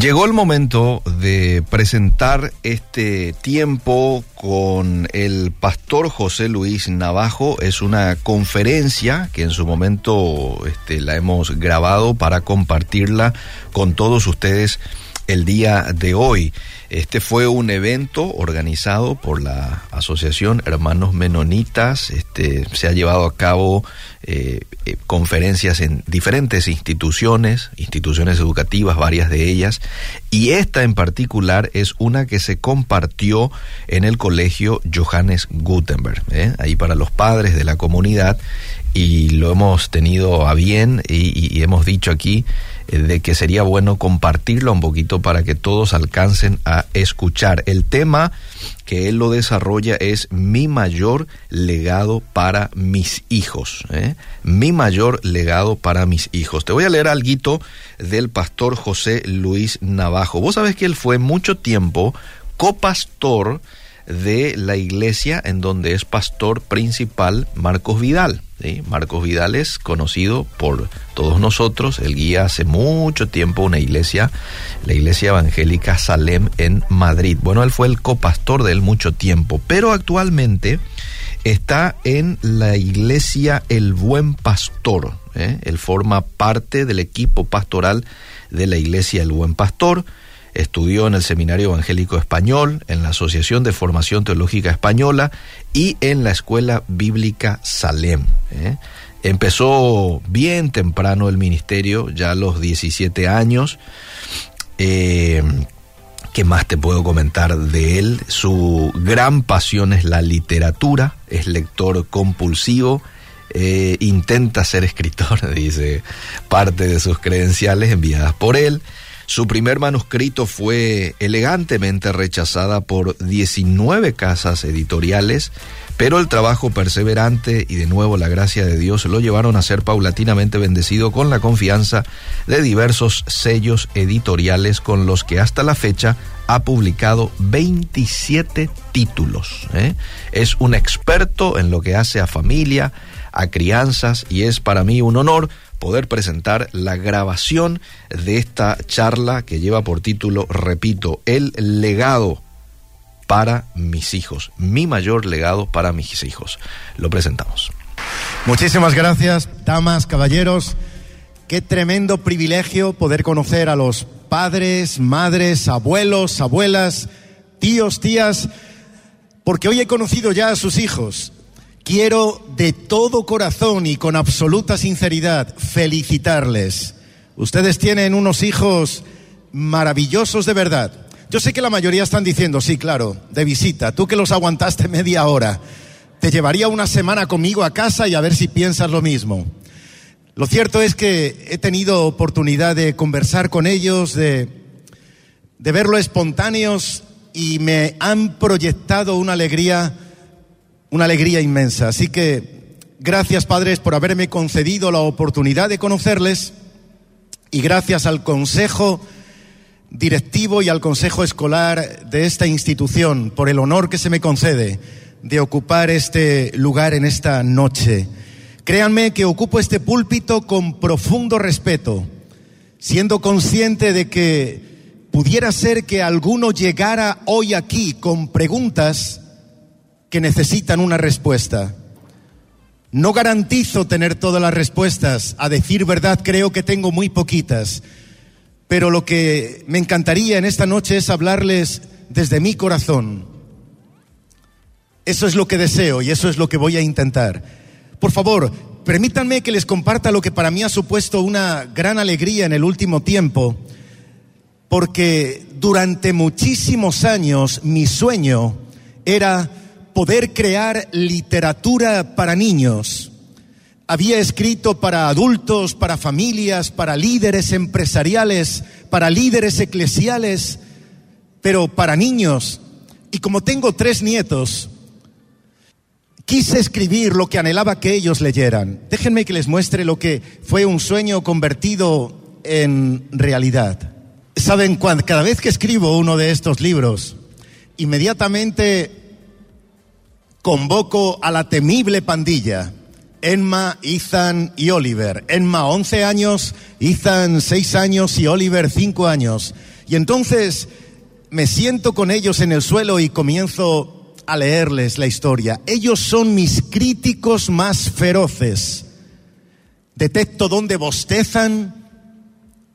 Llegó el momento de presentar este tiempo con el pastor José Luis Navajo. Es una conferencia que en su momento este, la hemos grabado para compartirla con todos ustedes el día de hoy. Este fue un evento organizado por la Asociación Hermanos Menonitas. Este, se ha llevado a cabo eh, eh, conferencias en diferentes instituciones, instituciones educativas, varias de ellas, y esta en particular es una que se compartió en el colegio Johannes Gutenberg, ¿eh? ahí para los padres de la comunidad, y lo hemos tenido a bien y hemos dicho aquí de que sería bueno compartirlo un poquito para que todos alcancen a escuchar. El tema que él lo desarrolla es mi mayor legado para mis hijos. ¿eh? Mi mayor legado para mis hijos. Te voy a leer algo del pastor José Luis Navajo. Vos sabés que él fue mucho tiempo copastor de la iglesia en donde es pastor principal Marcos Vidal. Marcos Vidal es conocido por todos nosotros, él guía hace mucho tiempo una iglesia, la iglesia evangélica Salem en Madrid. Bueno, él fue el copastor de él mucho tiempo, pero actualmente está en la iglesia El Buen Pastor. ¿eh? Él forma parte del equipo pastoral de la iglesia El Buen Pastor Estudió en el Seminario Evangélico Español, en la Asociación de Formación Teológica Española y en la Escuela Bíblica Salem. ¿eh? Empezó bien temprano el ministerio, ya a los 17 años. Eh, ¿Qué más te puedo comentar de él? Su gran pasión es la literatura, es lector compulsivo, eh, intenta ser escritor, dice parte de sus credenciales enviadas por él. Su primer manuscrito fue elegantemente rechazada por 19 casas editoriales, pero el trabajo perseverante y de nuevo la gracia de Dios lo llevaron a ser paulatinamente bendecido con la confianza de diversos sellos editoriales con los que hasta la fecha ha publicado 27 títulos. ¿eh? Es un experto en lo que hace a familia, a crianzas y es para mí un honor poder presentar la grabación de esta charla que lleva por título, repito, El legado para mis hijos, mi mayor legado para mis hijos. Lo presentamos. Muchísimas gracias, damas, caballeros. Qué tremendo privilegio poder conocer a los padres, madres, abuelos, abuelas, tíos, tías, porque hoy he conocido ya a sus hijos Quiero de todo corazón y con absoluta sinceridad felicitarles. Ustedes tienen unos hijos maravillosos de verdad. Yo sé que la mayoría están diciendo, sí, claro, de visita. Tú que los aguantaste media hora, te llevaría una semana conmigo a casa y a ver si piensas lo mismo. Lo cierto es que he tenido oportunidad de conversar con ellos, de, de verlo espontáneos y me han proyectado una alegría una alegría inmensa. Así que gracias padres por haberme concedido la oportunidad de conocerles y gracias al Consejo directivo y al Consejo Escolar de esta institución por el honor que se me concede de ocupar este lugar en esta noche. Créanme que ocupo este púlpito con profundo respeto, siendo consciente de que pudiera ser que alguno llegara hoy aquí con preguntas que necesitan una respuesta. No garantizo tener todas las respuestas. A decir verdad, creo que tengo muy poquitas. Pero lo que me encantaría en esta noche es hablarles desde mi corazón. Eso es lo que deseo y eso es lo que voy a intentar. Por favor, permítanme que les comparta lo que para mí ha supuesto una gran alegría en el último tiempo, porque durante muchísimos años mi sueño era poder crear literatura para niños. Había escrito para adultos, para familias, para líderes empresariales, para líderes eclesiales, pero para niños. Y como tengo tres nietos, quise escribir lo que anhelaba que ellos leyeran. Déjenme que les muestre lo que fue un sueño convertido en realidad. Saben, cada vez que escribo uno de estos libros, inmediatamente convoco a la temible pandilla. Emma, Ethan y Oliver. Emma 11 años, Ethan 6 años y Oliver 5 años. Y entonces me siento con ellos en el suelo y comienzo a leerles la historia. Ellos son mis críticos más feroces. Detecto dónde bostezan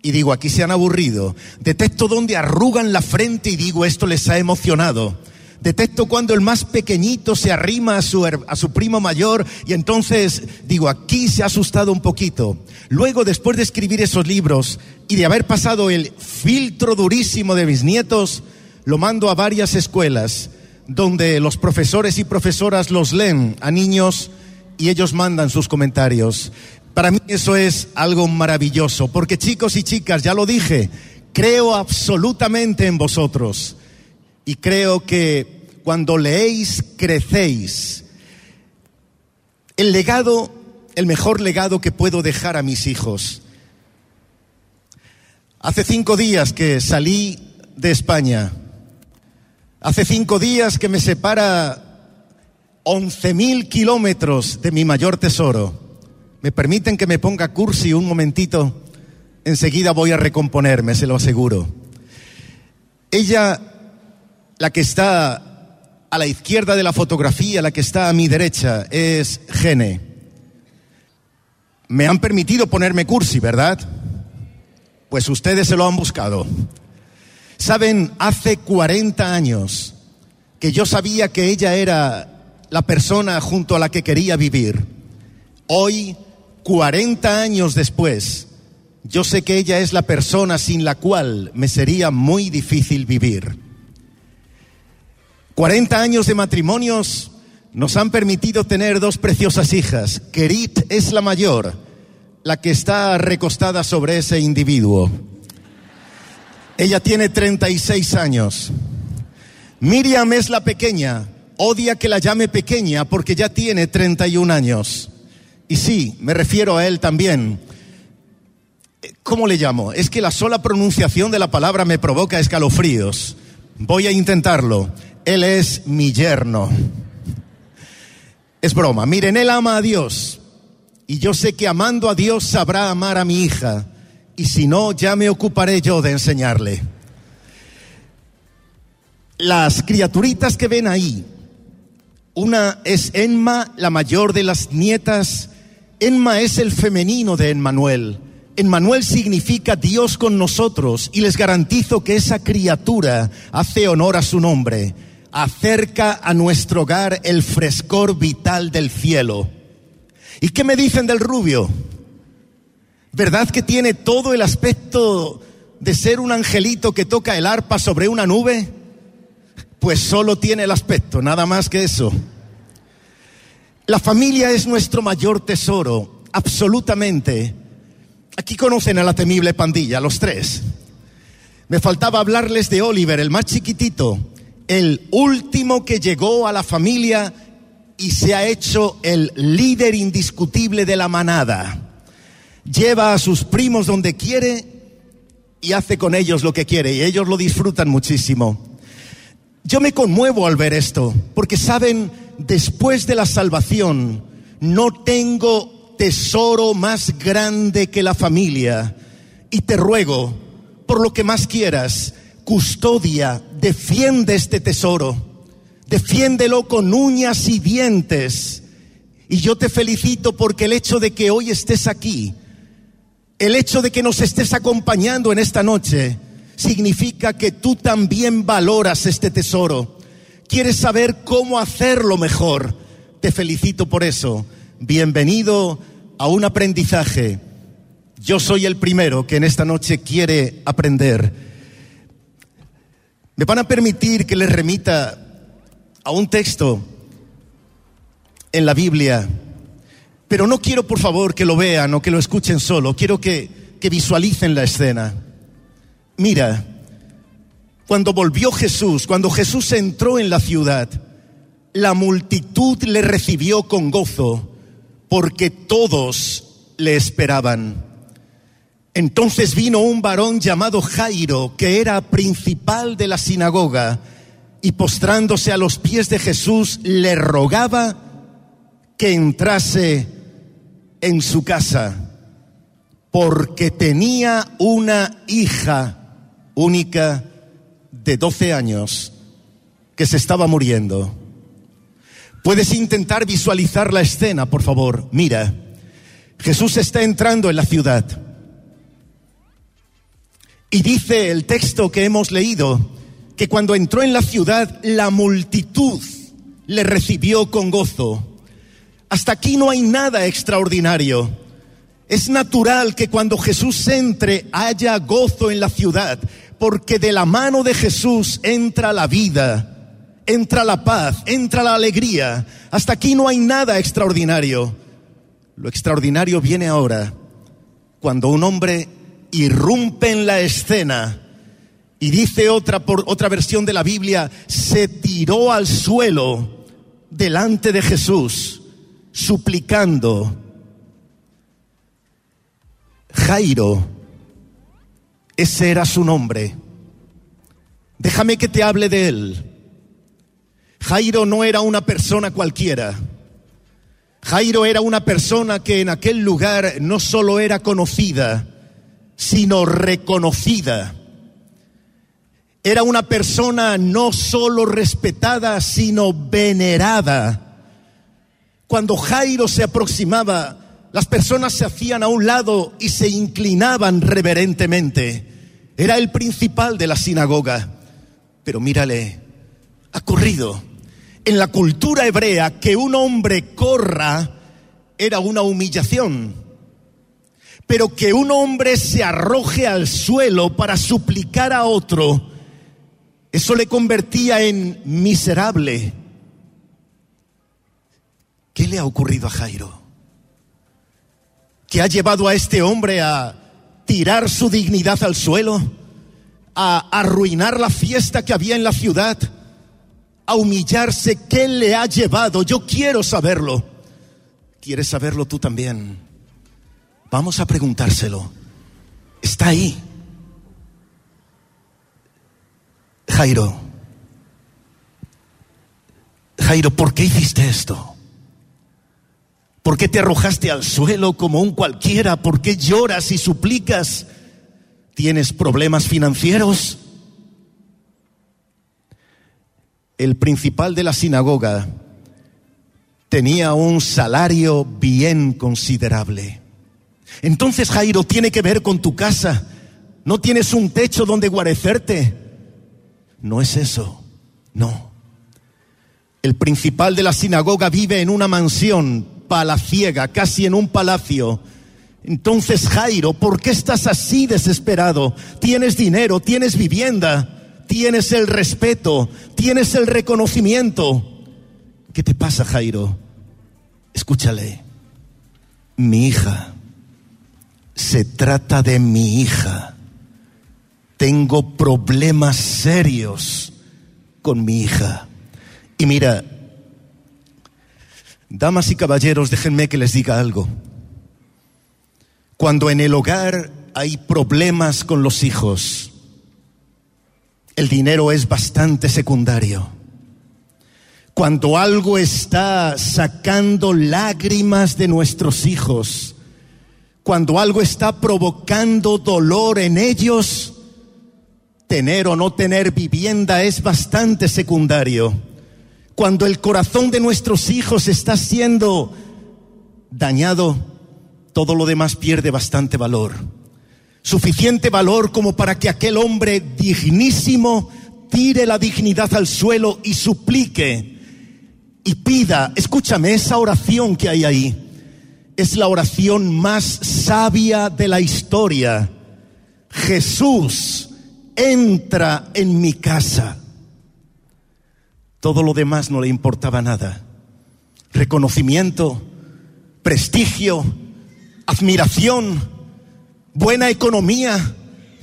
y digo, aquí se han aburrido. Detecto dónde arrugan la frente y digo, esto les ha emocionado. Detecto cuando el más pequeñito se arrima a su, a su primo mayor y entonces digo, aquí se ha asustado un poquito. Luego, después de escribir esos libros y de haber pasado el filtro durísimo de mis nietos, lo mando a varias escuelas donde los profesores y profesoras los leen a niños y ellos mandan sus comentarios. Para mí eso es algo maravilloso, porque chicos y chicas, ya lo dije, creo absolutamente en vosotros y creo que cuando leéis, crecéis. El legado, el mejor legado que puedo dejar a mis hijos. Hace cinco días que salí de España. Hace cinco días que me separa once mil kilómetros de mi mayor tesoro. ¿Me permiten que me ponga cursi un momentito? Enseguida voy a recomponerme, se lo aseguro. Ella la que está a la izquierda de la fotografía, la que está a mi derecha, es Gene. Me han permitido ponerme cursi, ¿verdad? Pues ustedes se lo han buscado. Saben, hace 40 años que yo sabía que ella era la persona junto a la que quería vivir. Hoy, 40 años después, yo sé que ella es la persona sin la cual me sería muy difícil vivir. 40 años de matrimonios nos han permitido tener dos preciosas hijas. Kerit es la mayor, la que está recostada sobre ese individuo. Ella tiene 36 años. Miriam es la pequeña. Odia que la llame pequeña porque ya tiene 31 años. Y sí, me refiero a él también. ¿Cómo le llamo? Es que la sola pronunciación de la palabra me provoca escalofríos. Voy a intentarlo. Él es mi yerno. Es broma. Miren, él ama a Dios. Y yo sé que amando a Dios sabrá amar a mi hija. Y si no, ya me ocuparé yo de enseñarle. Las criaturitas que ven ahí, una es Enma, la mayor de las nietas. Enma es el femenino de Emmanuel. Emmanuel significa Dios con nosotros y les garantizo que esa criatura hace honor a su nombre acerca a nuestro hogar el frescor vital del cielo. ¿Y qué me dicen del rubio? ¿Verdad que tiene todo el aspecto de ser un angelito que toca el arpa sobre una nube? Pues solo tiene el aspecto, nada más que eso. La familia es nuestro mayor tesoro, absolutamente. Aquí conocen a la temible pandilla, los tres. Me faltaba hablarles de Oliver, el más chiquitito, el último que llegó a la familia y se ha hecho el líder indiscutible de la manada. Lleva a sus primos donde quiere y hace con ellos lo que quiere y ellos lo disfrutan muchísimo. Yo me conmuevo al ver esto, porque saben, después de la salvación, no tengo tesoro más grande que la familia. Y te ruego, por lo que más quieras, custodia, defiende este tesoro, defiéndelo con uñas y dientes. Y yo te felicito porque el hecho de que hoy estés aquí, el hecho de que nos estés acompañando en esta noche, significa que tú también valoras este tesoro. Quieres saber cómo hacerlo mejor. Te felicito por eso. Bienvenido a un aprendizaje. Yo soy el primero que en esta noche quiere aprender. Me van a permitir que les remita a un texto en la Biblia, pero no quiero por favor que lo vean o que lo escuchen solo, quiero que, que visualicen la escena. Mira, cuando volvió Jesús, cuando Jesús entró en la ciudad, la multitud le recibió con gozo porque todos le esperaban. Entonces vino un varón llamado Jairo, que era principal de la sinagoga, y postrándose a los pies de Jesús, le rogaba que entrase en su casa, porque tenía una hija única de 12 años que se estaba muriendo. Puedes intentar visualizar la escena, por favor. Mira, Jesús está entrando en la ciudad. Y dice el texto que hemos leído que cuando entró en la ciudad la multitud le recibió con gozo. Hasta aquí no hay nada extraordinario. Es natural que cuando Jesús entre haya gozo en la ciudad, porque de la mano de Jesús entra la vida, entra la paz, entra la alegría. Hasta aquí no hay nada extraordinario. Lo extraordinario viene ahora, cuando un hombre irrumpe en la escena y dice otra, por, otra versión de la Biblia, se tiró al suelo delante de Jesús, suplicando. Jairo, ese era su nombre. Déjame que te hable de él. Jairo no era una persona cualquiera. Jairo era una persona que en aquel lugar no solo era conocida, sino reconocida. Era una persona no solo respetada, sino venerada. Cuando Jairo se aproximaba, las personas se hacían a un lado y se inclinaban reverentemente. Era el principal de la sinagoga. Pero mírale, ha corrido. En la cultura hebrea, que un hombre corra era una humillación. Pero que un hombre se arroje al suelo para suplicar a otro, eso le convertía en miserable. ¿Qué le ha ocurrido a Jairo? ¿Qué ha llevado a este hombre a tirar su dignidad al suelo? ¿A arruinar la fiesta que había en la ciudad? ¿A humillarse? ¿Qué le ha llevado? Yo quiero saberlo. ¿Quieres saberlo tú también? Vamos a preguntárselo. Está ahí. Jairo, Jairo, ¿por qué hiciste esto? ¿Por qué te arrojaste al suelo como un cualquiera? ¿Por qué lloras y suplicas? ¿Tienes problemas financieros? El principal de la sinagoga tenía un salario bien considerable. Entonces, Jairo, tiene que ver con tu casa. No tienes un techo donde guarecerte. No es eso. No. El principal de la sinagoga vive en una mansión palaciega, casi en un palacio. Entonces, Jairo, ¿por qué estás así desesperado? Tienes dinero, tienes vivienda, tienes el respeto, tienes el reconocimiento. ¿Qué te pasa, Jairo? Escúchale. Mi hija se trata de mi hija. Tengo problemas serios con mi hija. Y mira, damas y caballeros, déjenme que les diga algo. Cuando en el hogar hay problemas con los hijos, el dinero es bastante secundario. Cuando algo está sacando lágrimas de nuestros hijos, cuando algo está provocando dolor en ellos, tener o no tener vivienda es bastante secundario. Cuando el corazón de nuestros hijos está siendo dañado, todo lo demás pierde bastante valor. Suficiente valor como para que aquel hombre dignísimo tire la dignidad al suelo y suplique y pida, escúchame, esa oración que hay ahí es la oración más sabia de la historia. Jesús, entra en mi casa. Todo lo demás no le importaba nada. Reconocimiento, prestigio, admiración, buena economía,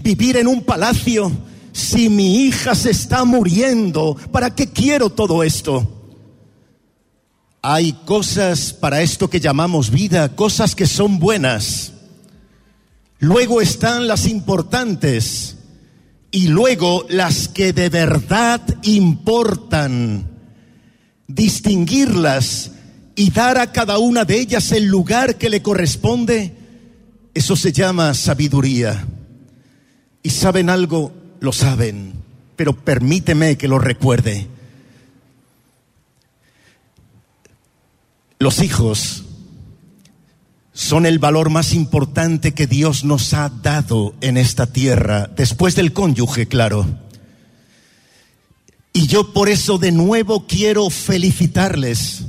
vivir en un palacio. Si mi hija se está muriendo, ¿para qué quiero todo esto? Hay cosas para esto que llamamos vida, cosas que son buenas. Luego están las importantes y luego las que de verdad importan. Distinguirlas y dar a cada una de ellas el lugar que le corresponde, eso se llama sabiduría. Y saben algo, lo saben, pero permíteme que lo recuerde. Los hijos son el valor más importante que Dios nos ha dado en esta tierra, después del cónyuge, claro. Y yo por eso de nuevo quiero felicitarles,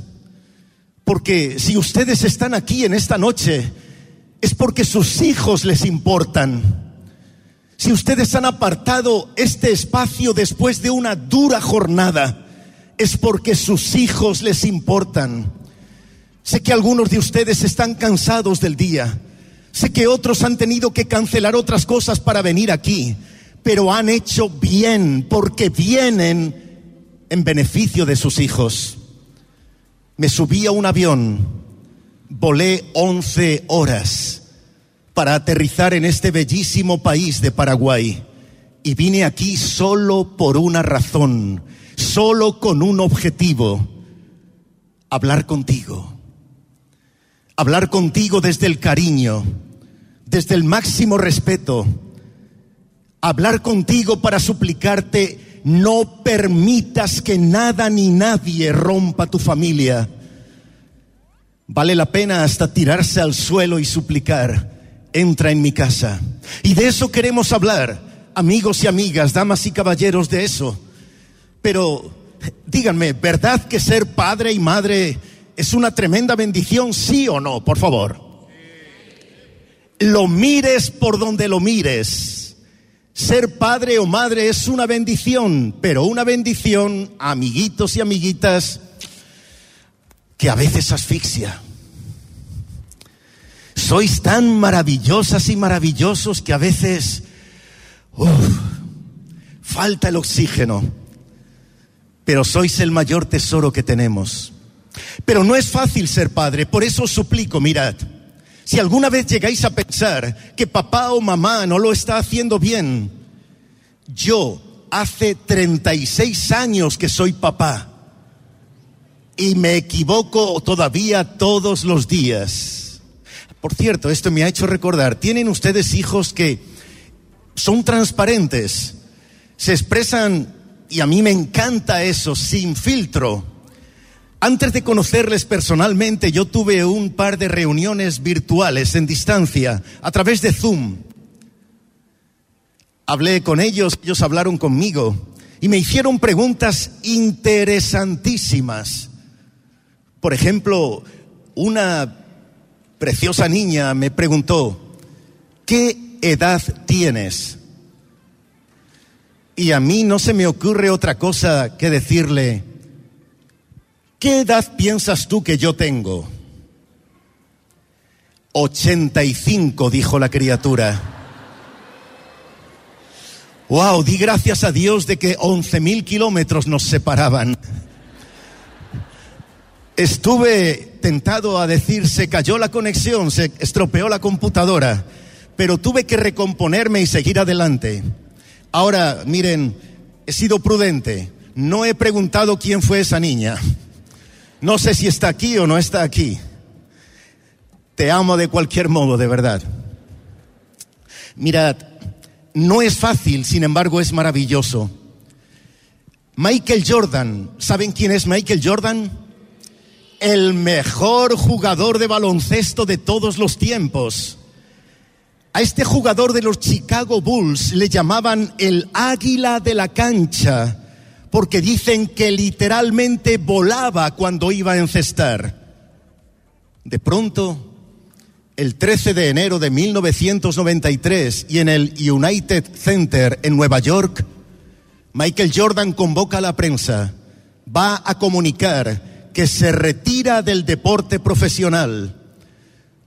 porque si ustedes están aquí en esta noche, es porque sus hijos les importan. Si ustedes han apartado este espacio después de una dura jornada, es porque sus hijos les importan. Sé que algunos de ustedes están cansados del día. Sé que otros han tenido que cancelar otras cosas para venir aquí, pero han hecho bien porque vienen en beneficio de sus hijos. Me subí a un avión, volé 11 horas para aterrizar en este bellísimo país de Paraguay y vine aquí solo por una razón, solo con un objetivo, hablar contigo hablar contigo desde el cariño, desde el máximo respeto, hablar contigo para suplicarte, no permitas que nada ni nadie rompa tu familia. Vale la pena hasta tirarse al suelo y suplicar, entra en mi casa. Y de eso queremos hablar, amigos y amigas, damas y caballeros, de eso. Pero díganme, ¿verdad que ser padre y madre es una tremenda bendición, sí o no, por favor. Lo mires por donde lo mires. Ser padre o madre es una bendición, pero una bendición, amiguitos y amiguitas, que a veces asfixia. Sois tan maravillosas y maravillosos que a veces falta el oxígeno, pero sois el mayor tesoro que tenemos. Pero no es fácil ser padre, por eso os suplico, mirad, si alguna vez llegáis a pensar que papá o mamá no lo está haciendo bien, yo hace 36 años que soy papá y me equivoco todavía todos los días. Por cierto, esto me ha hecho recordar, ¿tienen ustedes hijos que son transparentes? Se expresan, y a mí me encanta eso, sin filtro antes de conocerles personalmente, yo tuve un par de reuniones virtuales en distancia, a través de Zoom. Hablé con ellos, ellos hablaron conmigo y me hicieron preguntas interesantísimas. Por ejemplo, una preciosa niña me preguntó, ¿qué edad tienes? Y a mí no se me ocurre otra cosa que decirle, ¿Qué edad piensas tú que yo tengo? 85, dijo la criatura. Wow, di gracias a Dios de que 11.000 kilómetros nos separaban. Estuve tentado a decir, se cayó la conexión, se estropeó la computadora, pero tuve que recomponerme y seguir adelante. Ahora, miren, he sido prudente, no he preguntado quién fue esa niña. No sé si está aquí o no está aquí. Te amo de cualquier modo, de verdad. Mirad, no es fácil, sin embargo es maravilloso. Michael Jordan, ¿saben quién es Michael Jordan? El mejor jugador de baloncesto de todos los tiempos. A este jugador de los Chicago Bulls le llamaban el águila de la cancha porque dicen que literalmente volaba cuando iba a encestar. De pronto, el 13 de enero de 1993 y en el United Center en Nueva York, Michael Jordan convoca a la prensa, va a comunicar que se retira del deporte profesional.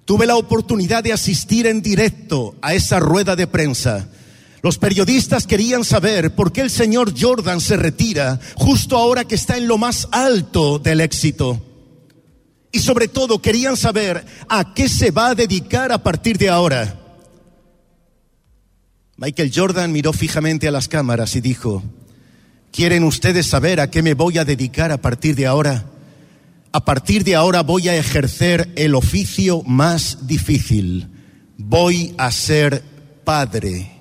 Tuve la oportunidad de asistir en directo a esa rueda de prensa los periodistas querían saber por qué el señor Jordan se retira justo ahora que está en lo más alto del éxito. Y sobre todo querían saber a qué se va a dedicar a partir de ahora. Michael Jordan miró fijamente a las cámaras y dijo, ¿quieren ustedes saber a qué me voy a dedicar a partir de ahora? A partir de ahora voy a ejercer el oficio más difícil. Voy a ser padre.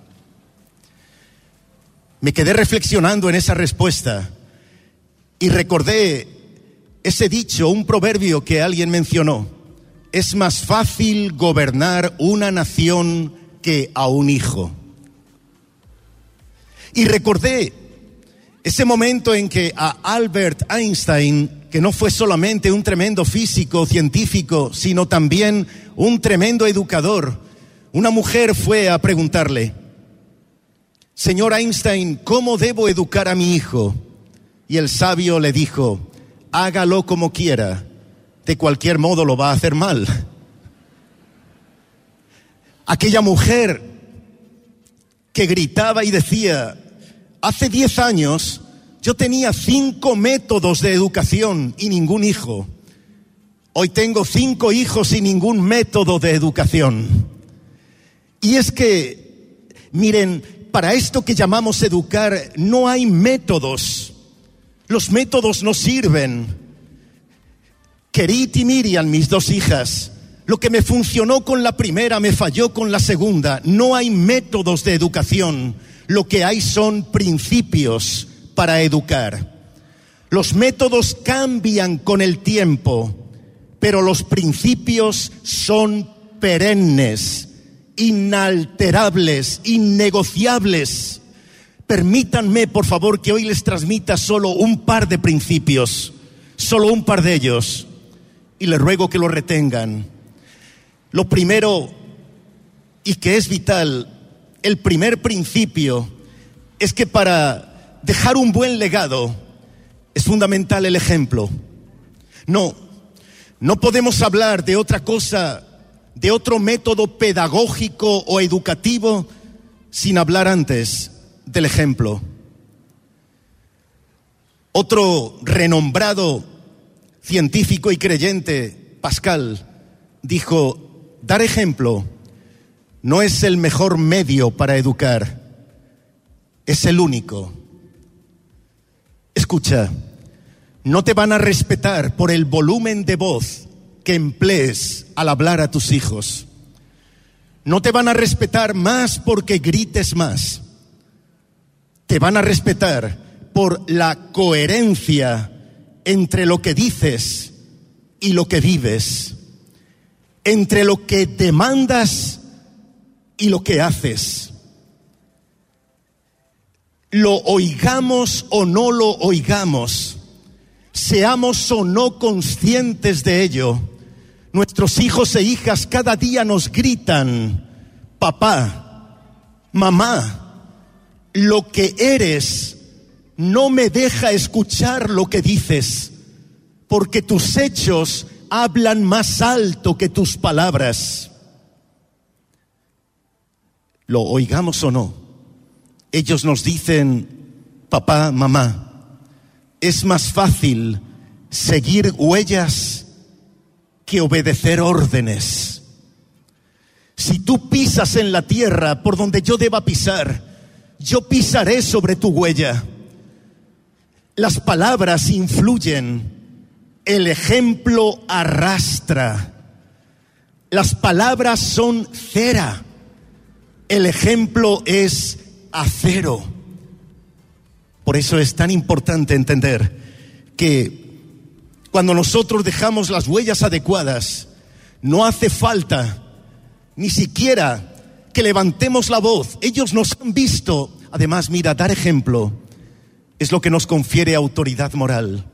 Me quedé reflexionando en esa respuesta y recordé ese dicho, un proverbio que alguien mencionó. Es más fácil gobernar una nación que a un hijo. Y recordé ese momento en que a Albert Einstein, que no fue solamente un tremendo físico, científico, sino también un tremendo educador, una mujer fue a preguntarle, Señor Einstein, ¿cómo debo educar a mi hijo? Y el sabio le dijo, hágalo como quiera, de cualquier modo lo va a hacer mal. Aquella mujer que gritaba y decía, hace diez años yo tenía cinco métodos de educación y ningún hijo. Hoy tengo cinco hijos y ningún método de educación. Y es que, miren, para esto que llamamos educar no hay métodos. Los métodos no sirven. Kerit y Miriam, mis dos hijas, lo que me funcionó con la primera me falló con la segunda. No hay métodos de educación. Lo que hay son principios para educar. Los métodos cambian con el tiempo, pero los principios son perennes, inalterables, innegociables. Permítanme, por favor, que hoy les transmita solo un par de principios, solo un par de ellos, y les ruego que lo retengan. Lo primero, y que es vital, el primer principio, es que para dejar un buen legado es fundamental el ejemplo. No, no podemos hablar de otra cosa, de otro método pedagógico o educativo sin hablar antes del ejemplo. Otro renombrado científico y creyente, Pascal, dijo, Dar ejemplo no es el mejor medio para educar, es el único. Escucha, no te van a respetar por el volumen de voz que emplees al hablar a tus hijos. No te van a respetar más porque grites más. Te van a respetar por la coherencia entre lo que dices y lo que vives entre lo que demandas y lo que haces. Lo oigamos o no lo oigamos, seamos o no conscientes de ello, nuestros hijos e hijas cada día nos gritan, papá, mamá, lo que eres no me deja escuchar lo que dices, porque tus hechos hablan más alto que tus palabras. Lo oigamos o no, ellos nos dicen, papá, mamá, es más fácil seguir huellas que obedecer órdenes. Si tú pisas en la tierra por donde yo deba pisar, yo pisaré sobre tu huella. Las palabras influyen el ejemplo arrastra. Las palabras son cera. El ejemplo es acero. Por eso es tan importante entender que cuando nosotros dejamos las huellas adecuadas, no hace falta ni siquiera que levantemos la voz. Ellos nos han visto. Además, mira, dar ejemplo es lo que nos confiere autoridad moral.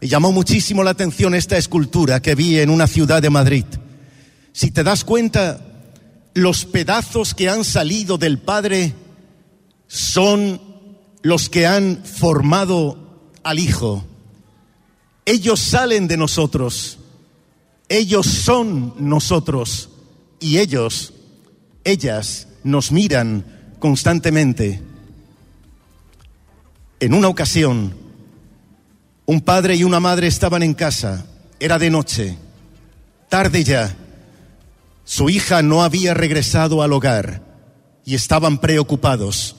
Me llamó muchísimo la atención esta escultura que vi en una ciudad de Madrid. Si te das cuenta, los pedazos que han salido del Padre son los que han formado al Hijo. Ellos salen de nosotros, ellos son nosotros y ellos, ellas nos miran constantemente. En una ocasión, un padre y una madre estaban en casa, era de noche, tarde ya. Su hija no había regresado al hogar y estaban preocupados.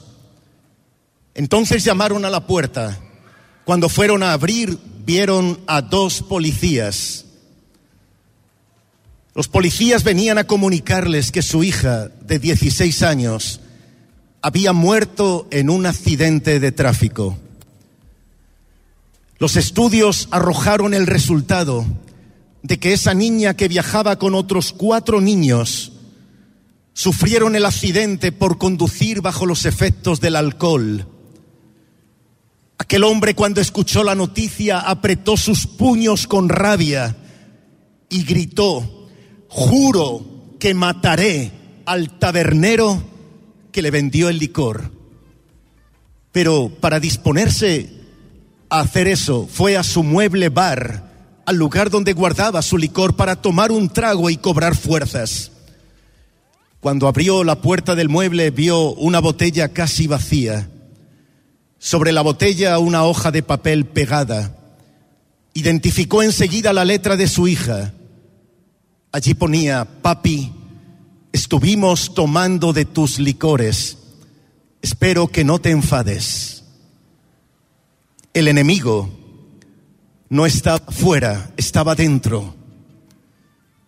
Entonces llamaron a la puerta. Cuando fueron a abrir, vieron a dos policías. Los policías venían a comunicarles que su hija de 16 años había muerto en un accidente de tráfico. Los estudios arrojaron el resultado de que esa niña que viajaba con otros cuatro niños sufrieron el accidente por conducir bajo los efectos del alcohol. Aquel hombre cuando escuchó la noticia apretó sus puños con rabia y gritó, juro que mataré al tabernero que le vendió el licor. Pero para disponerse a hacer eso, fue a su mueble bar, al lugar donde guardaba su licor para tomar un trago y cobrar fuerzas. Cuando abrió la puerta del mueble vio una botella casi vacía. Sobre la botella una hoja de papel pegada. Identificó enseguida la letra de su hija. Allí ponía, papi, estuvimos tomando de tus licores. Espero que no te enfades. El enemigo no estaba fuera, estaba dentro.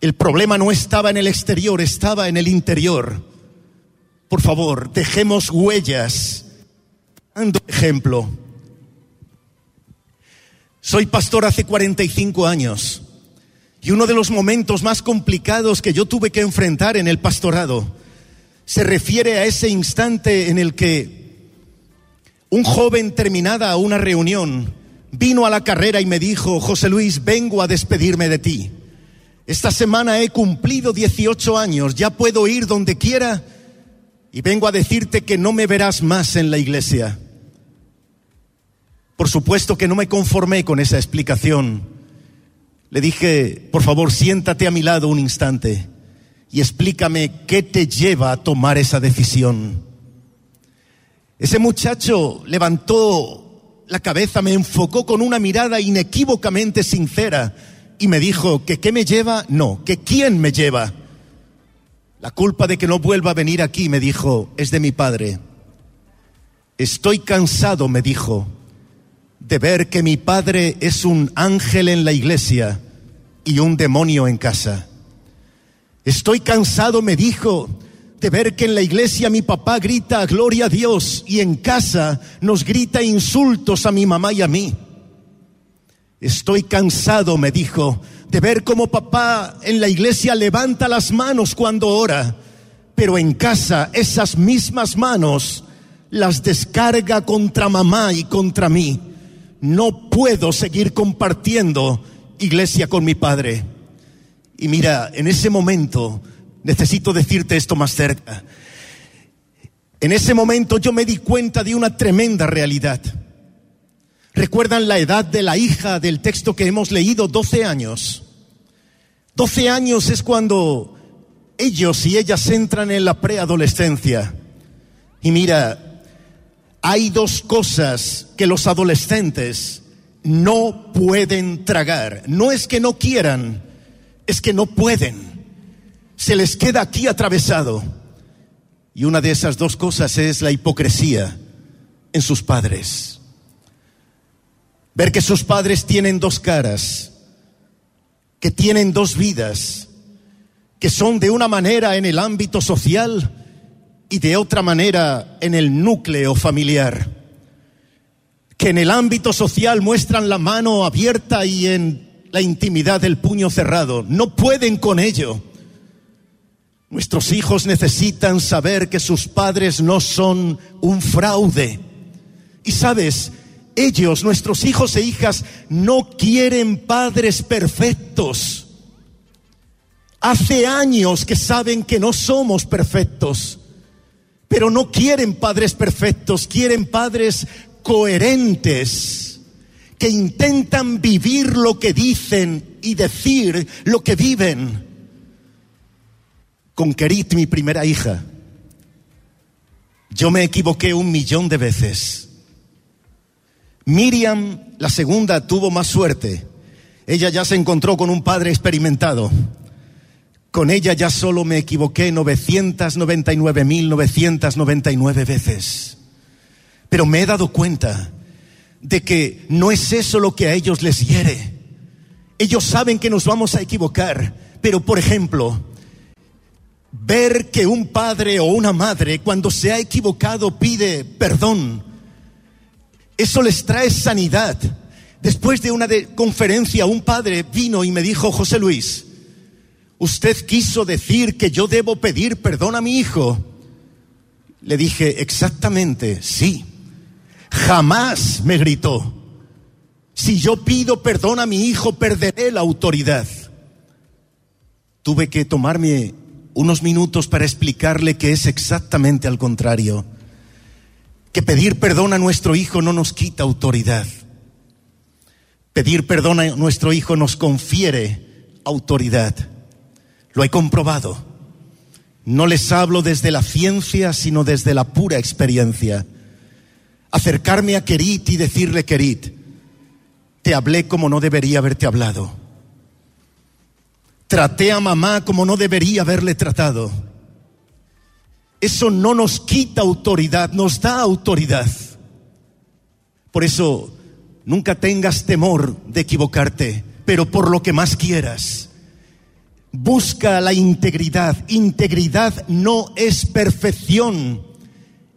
El problema no estaba en el exterior, estaba en el interior. Por favor, dejemos huellas, dando ejemplo. Soy pastor hace 45 años y uno de los momentos más complicados que yo tuve que enfrentar en el pastorado se refiere a ese instante en el que un joven terminada una reunión vino a la carrera y me dijo, José Luis, vengo a despedirme de ti. Esta semana he cumplido 18 años, ya puedo ir donde quiera y vengo a decirte que no me verás más en la iglesia. Por supuesto que no me conformé con esa explicación. Le dije, por favor, siéntate a mi lado un instante y explícame qué te lleva a tomar esa decisión. Ese muchacho levantó la cabeza, me enfocó con una mirada inequívocamente sincera y me dijo que qué me lleva, no, que quién me lleva. La culpa de que no vuelva a venir aquí, me dijo, es de mi padre. Estoy cansado, me dijo, de ver que mi padre es un ángel en la iglesia y un demonio en casa. Estoy cansado, me dijo, de ver que en la iglesia mi papá grita gloria a Dios y en casa nos grita insultos a mi mamá y a mí. Estoy cansado, me dijo, de ver cómo papá en la iglesia levanta las manos cuando ora, pero en casa esas mismas manos las descarga contra mamá y contra mí. No puedo seguir compartiendo iglesia con mi padre. Y mira, en ese momento necesito decirte esto más cerca. En ese momento yo me di cuenta de una tremenda realidad. ¿Recuerdan la edad de la hija del texto que hemos leído? 12 años. 12 años es cuando ellos y ellas entran en la preadolescencia. Y mira, hay dos cosas que los adolescentes no pueden tragar. No es que no quieran, es que no pueden. Se les queda aquí atravesado. Y una de esas dos cosas es la hipocresía en sus padres. Ver que sus padres tienen dos caras, que tienen dos vidas, que son de una manera en el ámbito social y de otra manera en el núcleo familiar. Que en el ámbito social muestran la mano abierta y en la intimidad del puño cerrado. No pueden con ello. Nuestros hijos necesitan saber que sus padres no son un fraude. Y sabes, ellos, nuestros hijos e hijas, no quieren padres perfectos. Hace años que saben que no somos perfectos, pero no quieren padres perfectos, quieren padres coherentes, que intentan vivir lo que dicen y decir lo que viven. Con Kerit, mi primera hija, yo me equivoqué un millón de veces Miriam, la segunda, tuvo más suerte. Ella ya se encontró con un padre experimentado. Con ella ya solo me equivoqué 999.999 veces. Pero me he dado cuenta de que no es eso lo que a ellos les hiere. Ellos saben que nos vamos a equivocar, pero por ejemplo, ver que un padre o una madre cuando se ha equivocado pide perdón. Eso les trae sanidad. Después de una conferencia, un padre vino y me dijo, José Luis, usted quiso decir que yo debo pedir perdón a mi hijo. Le dije, exactamente, sí. Jamás me gritó. Si yo pido perdón a mi hijo, perderé la autoridad. Tuve que tomarme unos minutos para explicarle que es exactamente al contrario. Que pedir perdón a nuestro hijo no nos quita autoridad. Pedir perdón a nuestro hijo nos confiere autoridad. Lo he comprobado. No les hablo desde la ciencia, sino desde la pura experiencia. Acercarme a Kerit y decirle, Kerit, te hablé como no debería haberte hablado. Traté a mamá como no debería haberle tratado. Eso no nos quita autoridad, nos da autoridad. Por eso, nunca tengas temor de equivocarte, pero por lo que más quieras. Busca la integridad. Integridad no es perfección.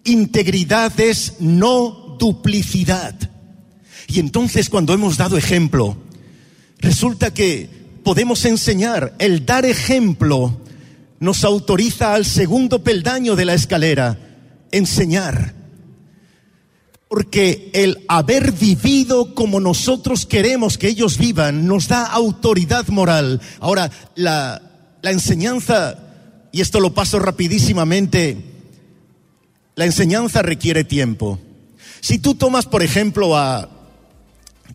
Integridad es no duplicidad. Y entonces cuando hemos dado ejemplo, resulta que podemos enseñar, el dar ejemplo nos autoriza al segundo peldaño de la escalera, enseñar. Porque el haber vivido como nosotros queremos que ellos vivan nos da autoridad moral. Ahora, la, enseñanza, y esto lo paso rapidísimamente, la enseñanza requiere tiempo. Si tú tomas, por ejemplo, a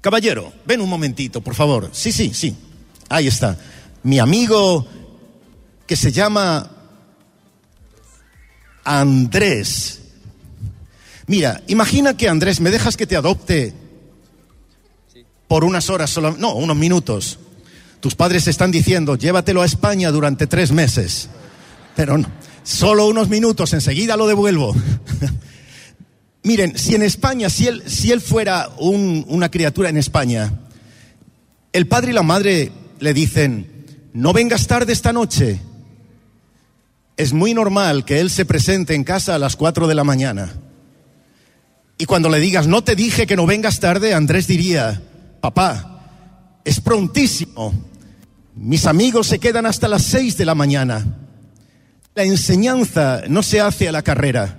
Caballero, ven un momentito, por favor. Sí, sí, sí. Ahí está. Mi amigo que se llama Andrés. Mira, imagina que Andrés, me dejas que te adopte por unas horas, solo, no, unos minutos. Tus padres están diciendo, llévatelo a España durante tres meses. Pero no, solo unos minutos, enseguida lo devuelvo. Miren, si en España, si él, si él fuera una criatura en España, el padre y la madre le dicen, no vengas tarde esta noche. Es muy normal que él se presente en casa a las cuatro de la mañana. Y cuando le digas, no te dije que no vengas tarde, Andrés diría, papá, es prontísimo. Mis amigos se quedan hasta las seis de la mañana. La enseñanza no se hace a la carrera.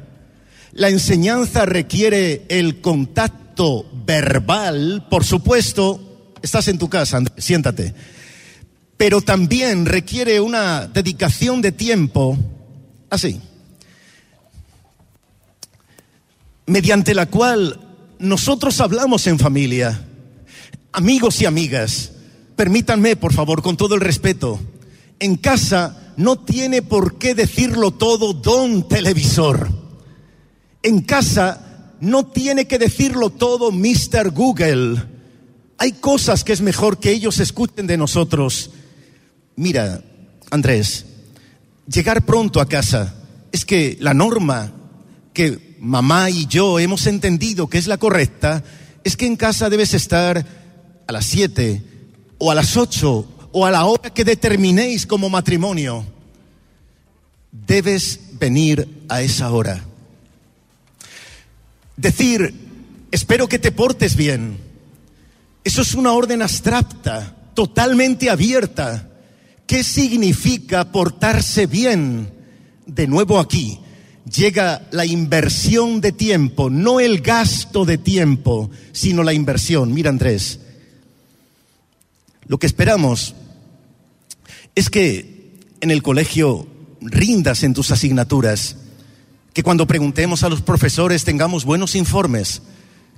La enseñanza requiere el contacto verbal, por supuesto, estás en tu casa, siéntate, pero también requiere una dedicación de tiempo, así, mediante la cual nosotros hablamos en familia, amigos y amigas, permítanme, por favor, con todo el respeto, en casa no tiene por qué decirlo todo don televisor. En casa no tiene que decirlo todo Mr. Google. Hay cosas que es mejor que ellos escuchen de nosotros. Mira, Andrés, llegar pronto a casa es que la norma que mamá y yo hemos entendido que es la correcta es que en casa debes estar a las siete o a las ocho o a la hora que determinéis como matrimonio. Debes venir a esa hora. Decir, espero que te portes bien. Eso es una orden abstracta, totalmente abierta. ¿Qué significa portarse bien? De nuevo aquí llega la inversión de tiempo, no el gasto de tiempo, sino la inversión. Mira Andrés, lo que esperamos es que en el colegio rindas en tus asignaturas, que cuando preguntemos a los profesores tengamos buenos informes,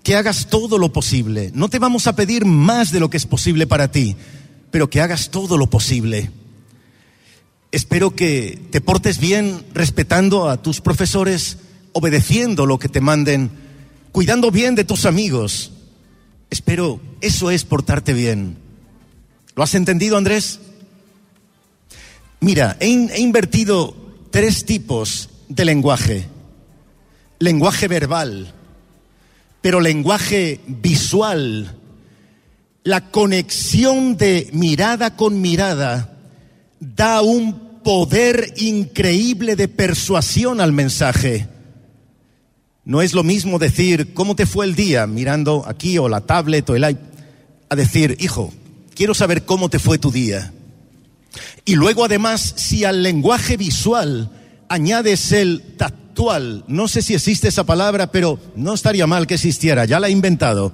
que hagas todo lo posible. No te vamos a pedir más de lo que es posible para ti, pero que hagas todo lo posible. Espero que te portes bien respetando a tus profesores, obedeciendo lo que te manden, cuidando bien de tus amigos. Espero, eso es portarte bien. ¿Lo has entendido, Andrés? Mira, he, invertido tres tipos de lenguaje. Lenguaje verbal, pero lenguaje visual. La conexión de mirada con mirada da un poder increíble de persuasión al mensaje. No es lo mismo decir, ¿cómo te fue el día? mirando aquí o la tablet o el iPad, a decir, hijo, quiero saber cómo te fue tu día. Y luego además, si al lenguaje visual añades el tactual, no sé si existe esa palabra, pero no estaría mal que existiera, ya la he inventado.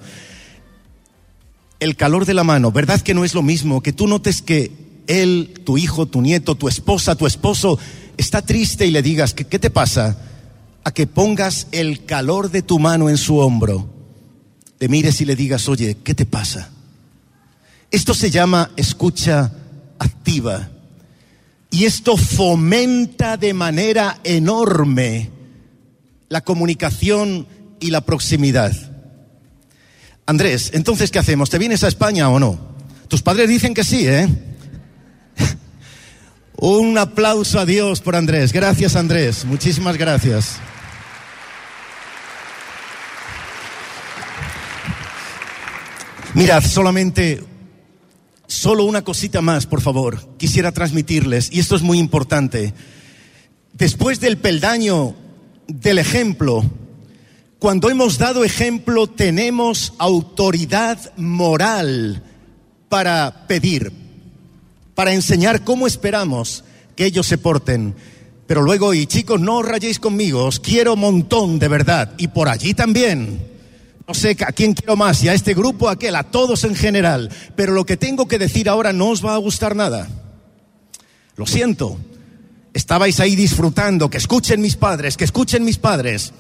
El calor de la mano, ¿verdad que no es lo mismo que tú notes que él, tu hijo, tu nieto, tu esposa, tu esposo está triste y le digas, ¿qué, te pasa? A que pongas el calor de tu mano en su hombro, le mires y le digas, oye, ¿qué te pasa? Esto se llama escucha activa. Y esto fomenta de manera enorme la comunicación y la proximidad. Andrés, entonces, ¿qué hacemos? ¿Te vienes a España o no? Tus padres dicen que sí, ¿eh? Un aplauso a Dios por Andrés. Gracias, Andrés. Muchísimas gracias. Mirad, solamente Solo una cosita más, por favor, quisiera transmitirles, y esto es muy importante. Después del peldaño del ejemplo, cuando hemos dado ejemplo, tenemos autoridad moral para pedir, para enseñar cómo esperamos que ellos se porten. Pero luego, y chicos, no os rayéis conmigo, os quiero montón de verdad, y por allí también no sé a quién quiero más, y a este grupo, a aquel, a todos en general. Pero lo que tengo que decir ahora no os va a gustar nada. Lo siento. Estabais ahí disfrutando, que escuchen mis padres, que escuchen mis padres.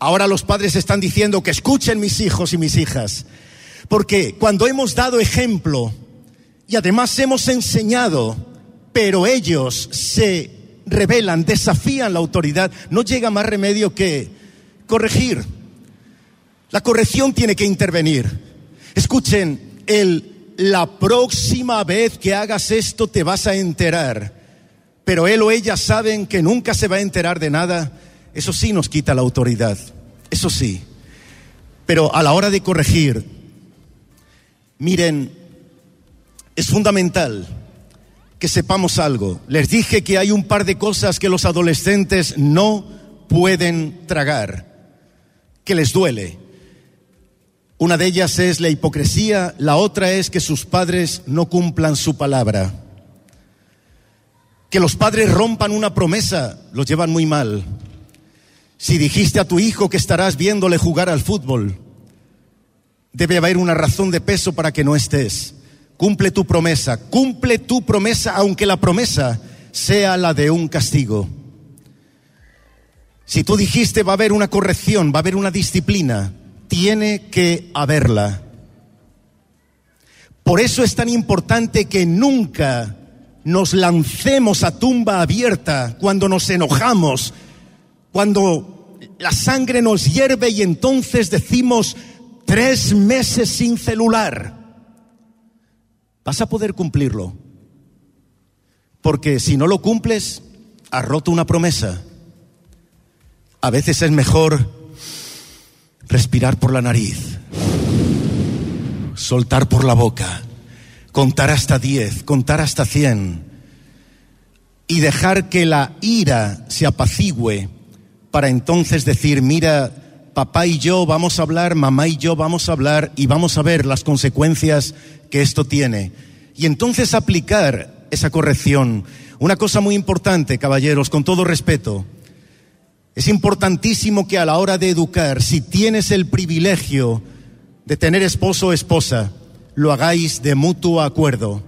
Ahora los padres están diciendo que escuchen mis hijos y mis hijas. Porque cuando hemos dado ejemplo y además hemos enseñado, pero ellos se rebelan, desafían la autoridad, no llega más remedio que corregir la corrección tiene que intervenir. Escuchen, el, la próxima vez que hagas esto te vas a enterar. Pero él o ella saben que nunca se va a enterar de nada. Eso sí nos quita la autoridad. Eso sí. Pero a la hora de corregir, miren, es fundamental que sepamos algo. Les dije que hay un par de cosas que los adolescentes no pueden tragar, que les duele. Una de ellas es la hipocresía, la otra es que sus padres no cumplan su palabra. Que los padres rompan una promesa, los llevan muy mal. Si dijiste a tu hijo que estarás viéndole jugar al fútbol, debe haber una razón de peso para que no estés. Cumple tu promesa, cumple tu promesa aunque la promesa sea la de un castigo. Si tú dijiste va a haber una corrección, va a haber una disciplina, tiene que haberla. Por eso es tan importante que nunca nos lancemos a tumba abierta cuando nos enojamos, cuando la sangre nos hierve y entonces decimos tres meses sin celular. Vas a poder cumplirlo. Porque si no lo cumples, has roto una promesa. A veces es mejor respirar por la nariz, soltar por la boca, contar hasta diez, contar hasta cien y dejar que la ira se apacigüe para entonces decir, mira, papá y yo vamos a hablar, mamá y yo vamos a hablar y vamos a ver las consecuencias que esto tiene. Y entonces aplicar esa corrección. Una cosa muy importante, caballeros, con todo respeto, es importantísimo que a la hora de educar, si tienes el privilegio de tener esposo o esposa, lo hagáis de mutuo acuerdo.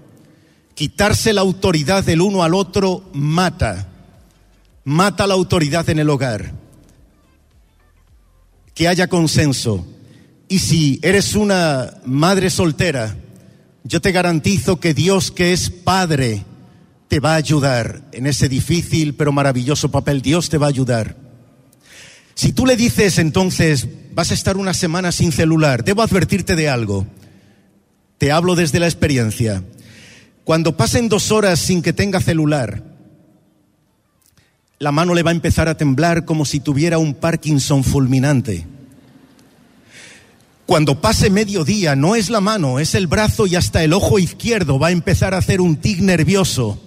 Quitarse la autoridad del uno al otro mata, mata la autoridad en el hogar. Que haya consenso. Y si eres una madre soltera, yo te garantizo que Dios que es Padre te va a ayudar en ese difícil pero maravilloso papel. Dios te va a ayudar. Si tú le dices entonces, vas a estar una semana sin celular, debo advertirte de algo. Te hablo desde la experiencia. Cuando pasen dos horas sin que tenga celular, la mano le va a empezar a temblar como si tuviera un Parkinson fulminante. Cuando pase mediodía, no es la mano, es el brazo y hasta el ojo izquierdo va a empezar a hacer un tic nervioso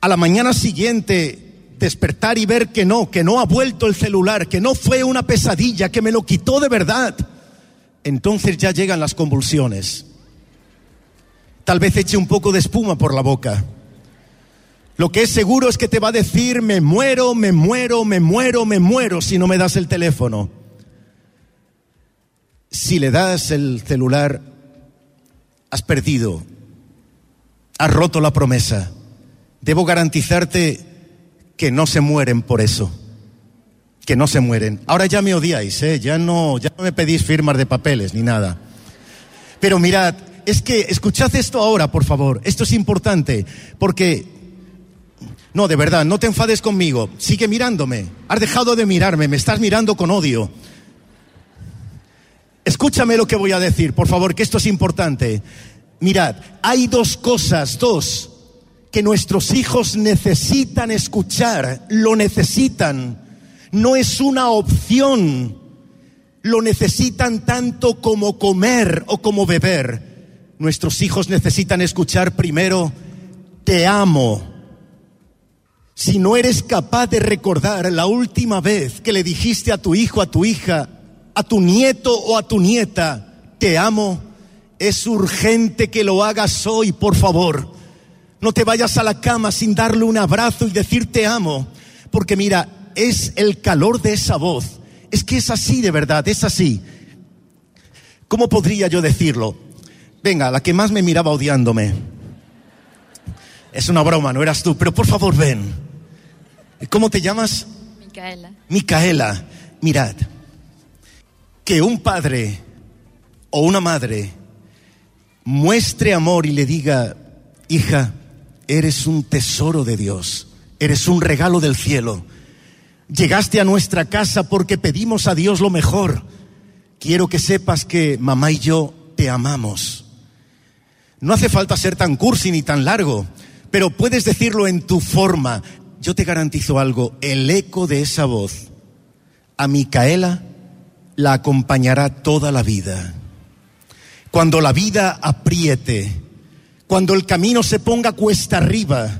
a la mañana siguiente despertar y ver que no, que no ha vuelto el celular, que no fue una pesadilla, que me lo quitó de verdad, entonces ya llegan las convulsiones. Tal vez eche un poco de espuma por la boca. Lo que es seguro es que te va a decir, me muero, me muero, me muero, me muero si no me das el teléfono. Si le das el celular, has perdido, has roto la promesa. Debo garantizarte que no se mueren por eso. Que no se mueren. Ahora ya me odiáis, ¿eh? ya, no, ya no me pedís firmas de papeles ni nada. Pero mirad, es que escuchad esto ahora, por favor. Esto es importante, porque no, de verdad, no te enfades conmigo. Sigue mirándome. Has dejado de mirarme, me estás mirando con odio. Escúchame lo que voy a decir, por favor, que esto es importante. Mirad, hay dos cosas, dos, que nuestros hijos necesitan escuchar, lo necesitan. No es una opción, lo necesitan tanto como comer o como beber. Nuestros hijos necesitan escuchar primero, te amo si no eres capaz de recordar la última vez que le dijiste a tu hijo, a tu hija, a tu nieto o a tu nieta, te amo, es urgente que lo hagas hoy, por favor. No te vayas a la cama sin darle un abrazo y decir te amo, porque mira, es el calor de esa voz. Es que es así de verdad, es así. ¿Cómo podría yo decirlo? Venga, la que más me miraba odiándome. Es una broma, no eras tú, pero por favor ven. ¿Cómo te llamas? Micaela. Micaela, mirad, que un padre o una madre muestre amor y le diga, hija, eres un tesoro de Dios, eres un regalo del cielo. Llegaste a nuestra casa porque pedimos a Dios lo mejor. Quiero que sepas que mamá y yo te amamos. No hace falta ser tan cursi ni tan largo, pero puedes decirlo en tu forma yo te garantizo algo, el eco de esa voz a Micaela la acompañará toda la vida. Cuando la vida apriete, cuando el camino se ponga cuesta arriba,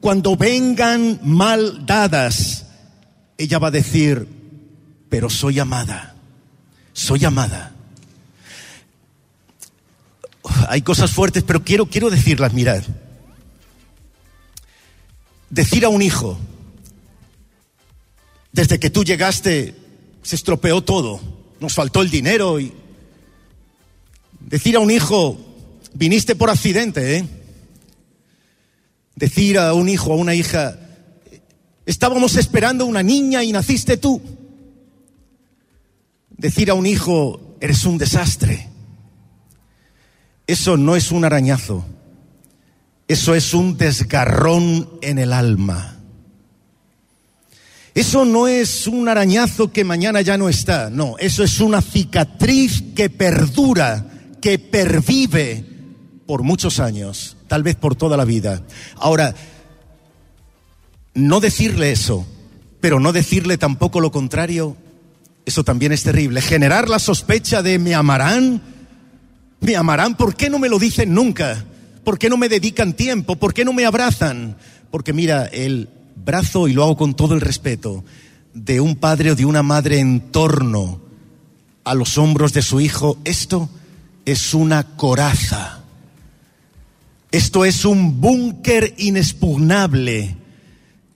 cuando vengan mal dadas, ella va a decir, pero soy amada, soy amada. Hay cosas fuertes, pero quiero, quiero decirlas, mirad decir a un hijo, desde que tú llegaste se estropeó todo, nos faltó el dinero y decir a un hijo, viniste por accidente, ¿eh? Decir a un hijo, a una hija, estábamos esperando una niña y naciste tú. Decir a un hijo, eres un desastre. Eso no es un arañazo. Eso es un desgarrón en el alma. Eso no es un arañazo que mañana ya no está, no, eso es una cicatriz que perdura, que pervive por muchos años, tal vez por toda la vida. Ahora, no decirle eso, pero no decirle tampoco lo contrario, eso también es terrible. Generar la sospecha de me amarán, me amarán, ¿por qué no me lo dicen nunca? ¿Por qué no me dedican tiempo? ¿Por qué no me abrazan? Porque mira, el brazo, y lo hago con todo el respeto, de un padre o de una madre en torno a los hombros de su hijo, esto es una coraza. Esto es un búnker inexpugnable.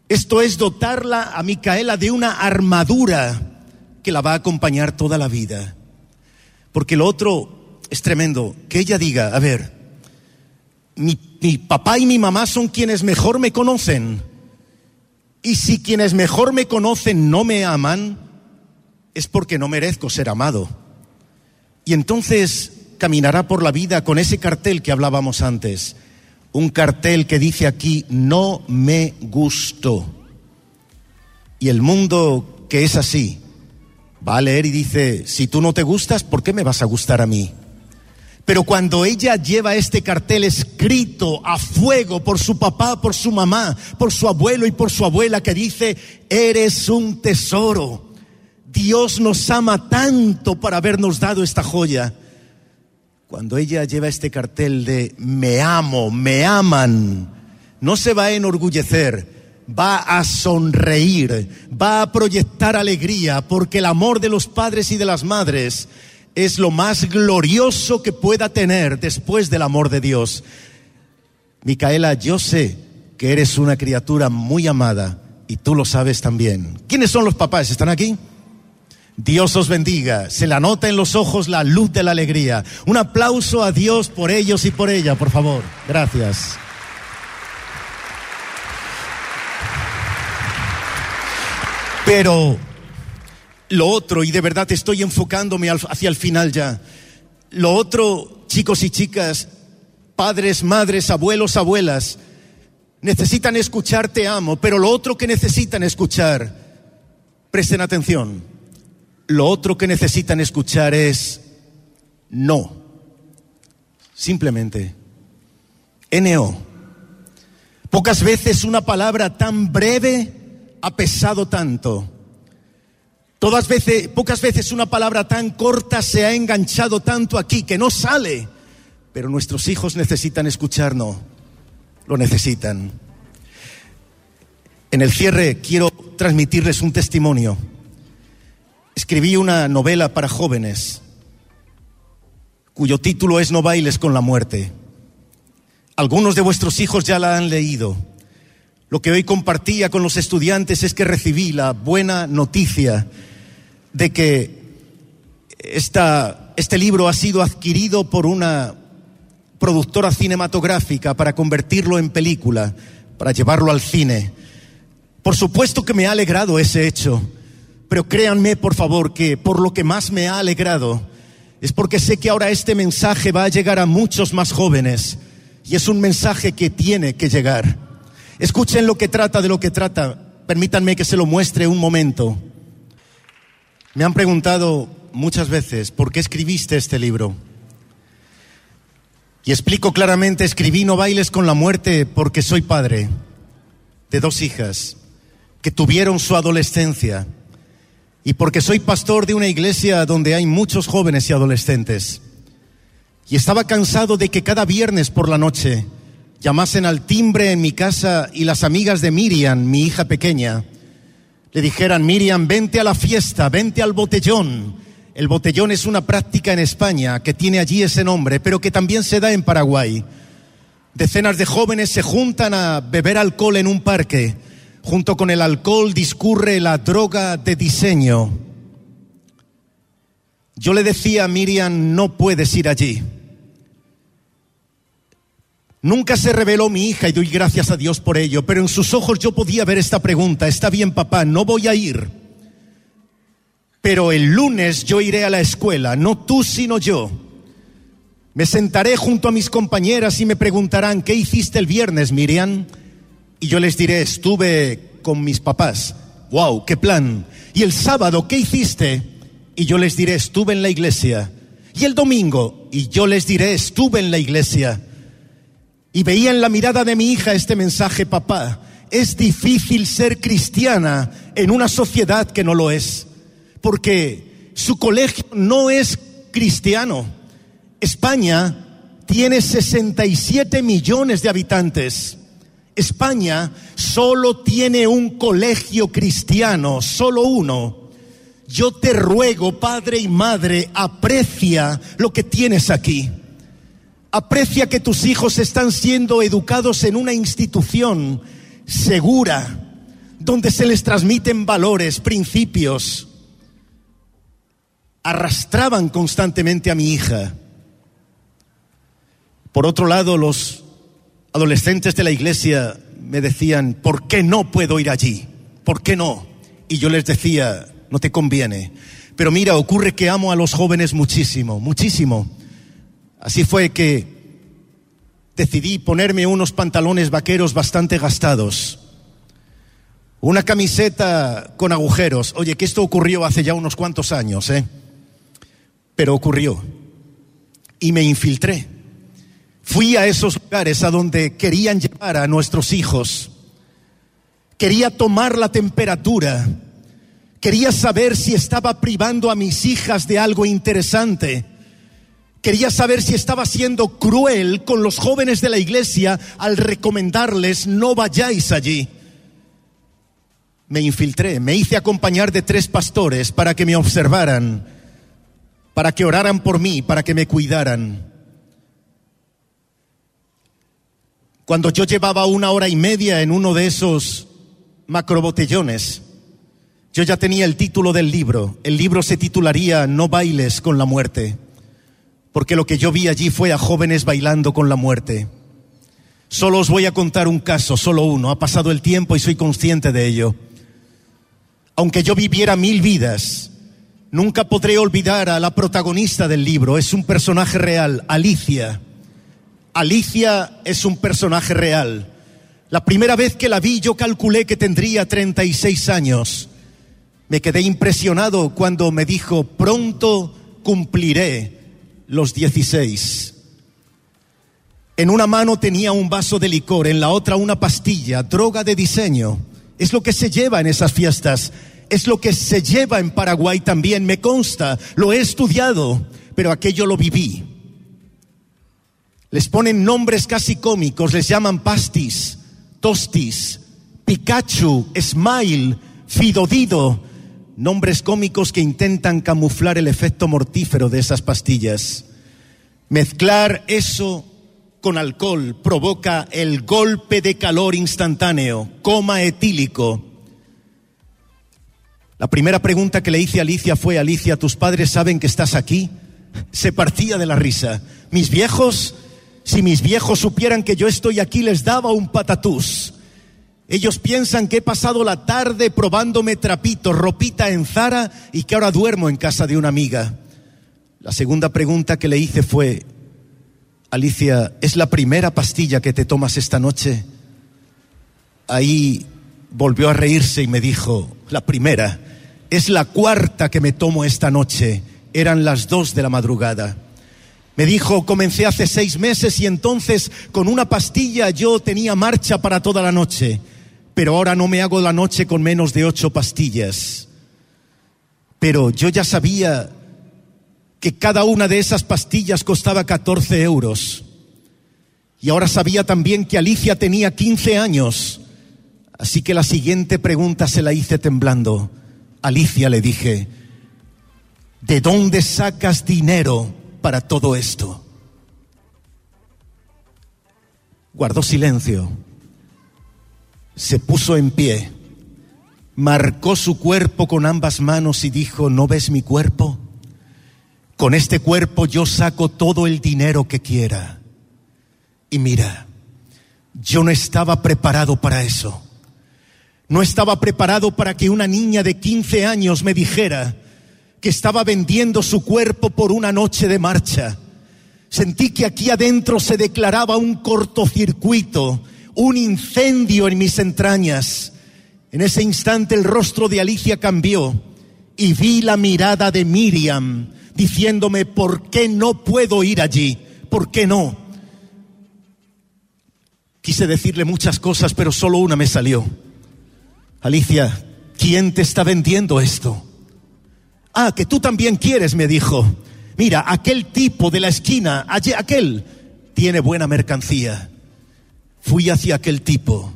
Esto es dotarla a Micaela de una armadura que la va a acompañar toda la vida. Porque lo otro es tremendo, que ella diga, a ver, mi, papá y mi mamá son quienes mejor me conocen. Y si quienes mejor me conocen no me aman, es porque no merezco ser amado. Y entonces caminará por la vida con ese cartel que hablábamos antes. Un cartel que dice aquí, no me gusto. Y el mundo que es así va a leer y dice, si tú no te gustas, ¿por qué me vas a gustar a mí? Pero cuando ella lleva este cartel escrito a fuego por su papá, por su mamá, por su abuelo y por su abuela que dice, eres un tesoro. Dios nos ama tanto para habernos dado esta joya. Cuando ella lleva este cartel de me amo, me aman, no se va a enorgullecer, va a sonreír, va a proyectar alegría, porque el amor de los padres y de las madres es lo más glorioso que pueda tener después del amor de Dios. Micaela, yo sé que eres una criatura muy amada y tú lo sabes también. ¿Quiénes son los papás? ¿Están aquí? Dios os bendiga. Se le anota en los ojos la luz de la alegría. Un aplauso a Dios por ellos y por ella, por favor. Gracias. Pero lo otro, y de verdad estoy enfocándome hacia el final ya, lo otro, chicos y chicas, padres, madres, abuelos, abuelas, necesitan escuchar te amo, pero lo otro que necesitan escuchar, presten atención, lo otro que necesitan escuchar es no, simplemente, NO. Pocas veces una palabra tan breve ha pesado tanto. Todas veces, pocas veces una palabra tan corta se ha enganchado tanto aquí que no sale. Pero nuestros hijos necesitan escucharnos, lo necesitan. En el cierre quiero transmitirles un testimonio. Escribí una novela para jóvenes cuyo título es No bailes con la muerte. Algunos de vuestros hijos ya la han leído. Lo que hoy compartía con los estudiantes es que recibí la buena noticia de que este libro ha sido adquirido por una productora cinematográfica para convertirlo en película, para llevarlo al cine. Por supuesto que me ha alegrado ese hecho, pero créanme por favor que por lo que más me ha alegrado es porque sé que ahora este mensaje va a llegar a muchos más jóvenes y es un mensaje que tiene que llegar. Escuchen lo que trata de lo que trata. Permítanme que se lo muestre un momento. Me han preguntado muchas veces, ¿por qué escribiste este libro? Y explico claramente, escribí No bailes con la muerte porque soy padre de dos hijas que tuvieron su adolescencia y porque soy pastor de una iglesia donde hay muchos jóvenes y adolescentes. Y estaba cansado de que cada viernes por la noche llamasen al timbre en mi casa y las amigas de Miriam, mi hija pequeña, le dijeran, Miriam, vente a la fiesta, vente al botellón. El botellón es una práctica en España que tiene allí ese nombre, pero que también se da en Paraguay. Decenas de jóvenes se juntan a beber alcohol en un parque. Junto con el alcohol discurre la droga de diseño. Yo le decía a Miriam, no puedes ir allí. Nunca se reveló mi hija y doy gracias a Dios por ello, pero en sus ojos yo podía ver esta pregunta, está bien papá, no voy a ir, pero el lunes yo iré a la escuela, no tú sino yo. Me sentaré junto a mis compañeras y me preguntarán, ¿qué hiciste el viernes, Miriam? Y yo les diré, estuve con mis papás. ¡Wow! ¡Qué plan! Y el sábado, ¿qué hiciste? Y yo les diré, estuve en la iglesia. Y el domingo, y yo les diré, estuve en la iglesia. Y veía en la mirada de mi hija este mensaje, papá, es difícil ser cristiana en una sociedad que no lo es, porque su colegio no es cristiano. España tiene 67 millones de habitantes. España solo tiene un colegio cristiano, solo uno. Yo te ruego, padre y madre, aprecia lo que tienes aquí. Aprecia que tus hijos están siendo educados en una institución segura, donde se les transmiten valores, principios. Arrastraban constantemente a mi hija. Por otro lado, los adolescentes de la iglesia me decían, ¿por qué no puedo ir allí? ¿Por qué no? Y yo les decía, no te conviene. Pero mira, ocurre que amo a los jóvenes muchísimo, muchísimo. Así fue que decidí ponerme unos pantalones vaqueros bastante gastados, una camiseta con agujeros. Oye, que esto ocurrió hace ya unos cuantos años, ¿eh? Pero ocurrió. Y me infiltré. Fui a esos lugares a donde querían llevar a nuestros hijos. Quería tomar la temperatura. Quería saber si estaba privando a mis hijas de algo interesante Quería saber si estaba siendo cruel con los jóvenes de la iglesia al recomendarles no vayáis allí. Me infiltré, me hice acompañar de tres pastores para que me observaran, para que oraran por mí, para que me cuidaran. Cuando yo llevaba una hora y media en uno de esos macrobotellones, yo ya tenía el título del libro. El libro se titularía No bailes con la muerte, porque lo que yo vi allí fue a jóvenes bailando con la muerte. Solo os voy a contar un caso, solo uno. Ha pasado el tiempo y soy consciente de ello. Aunque yo viviera mil vidas, nunca podré olvidar a la protagonista del libro. Es un personaje real, Alicia. Alicia es un personaje real. La primera vez que la vi yo calculé que tendría 36 años. Me quedé impresionado cuando me dijo, pronto cumpliré los 16. En una mano tenía un vaso de licor, en la otra una pastilla, droga de diseño. Es lo que se lleva en esas fiestas. Es lo que se lleva en Paraguay también, me consta. Lo he estudiado, pero aquello lo viví. Les ponen nombres casi cómicos, les llaman pastis, tostis, Pikachu, Smile, Fidodido, nombres cómicos que intentan camuflar el efecto mortífero de esas pastillas. Mezclar eso con alcohol provoca el golpe de calor instantáneo, coma etílico. La primera pregunta que le hice a Alicia fue, Alicia, ¿tus padres saben que estás aquí? Se partía de la risa. Mis viejos si mis viejos supieran que yo estoy aquí, les daba un patatús. Ellos piensan que he pasado la tarde probándome trapitos, ropita en Zara y que ahora duermo en casa de una amiga. La segunda pregunta que le hice fue, Alicia, ¿es la primera pastilla que te tomas esta noche? Ahí volvió a reírse y me dijo, la primera, es la cuarta que me tomo esta noche. Eran las dos de la madrugada. Me dijo, comencé hace seis meses y entonces con una pastilla yo tenía marcha para toda la noche, pero ahora no me hago la noche con menos de ocho pastillas. Pero yo ya sabía que cada una de esas pastillas costaba 14 euros. Y ahora sabía también que Alicia tenía 15 años. Así que la siguiente pregunta se la hice temblando. Alicia le dije, ¿de dónde sacas dinero para todo esto? Guardó silencio, se puso en pie, marcó su cuerpo con ambas manos y dijo, ¿no ves mi cuerpo? Con este cuerpo yo saco todo el dinero que quiera. Y mira, yo no estaba preparado para eso. No estaba preparado para que una niña de 15 años me dijera, que estaba vendiendo su cuerpo por una noche de marcha. Sentí que aquí adentro se declaraba un cortocircuito, un incendio en mis entrañas. En ese instante el rostro de Alicia cambió y vi la mirada de Miriam diciéndome, ¿por qué no puedo ir allí? ¿Por qué no? Quise decirle muchas cosas, pero solo una me salió. Alicia, ¿quién te está vendiendo esto? Ah, que tú también quieres, me dijo. Mira, aquel tipo de la esquina, aquel, tiene buena mercancía. Fui hacia aquel tipo.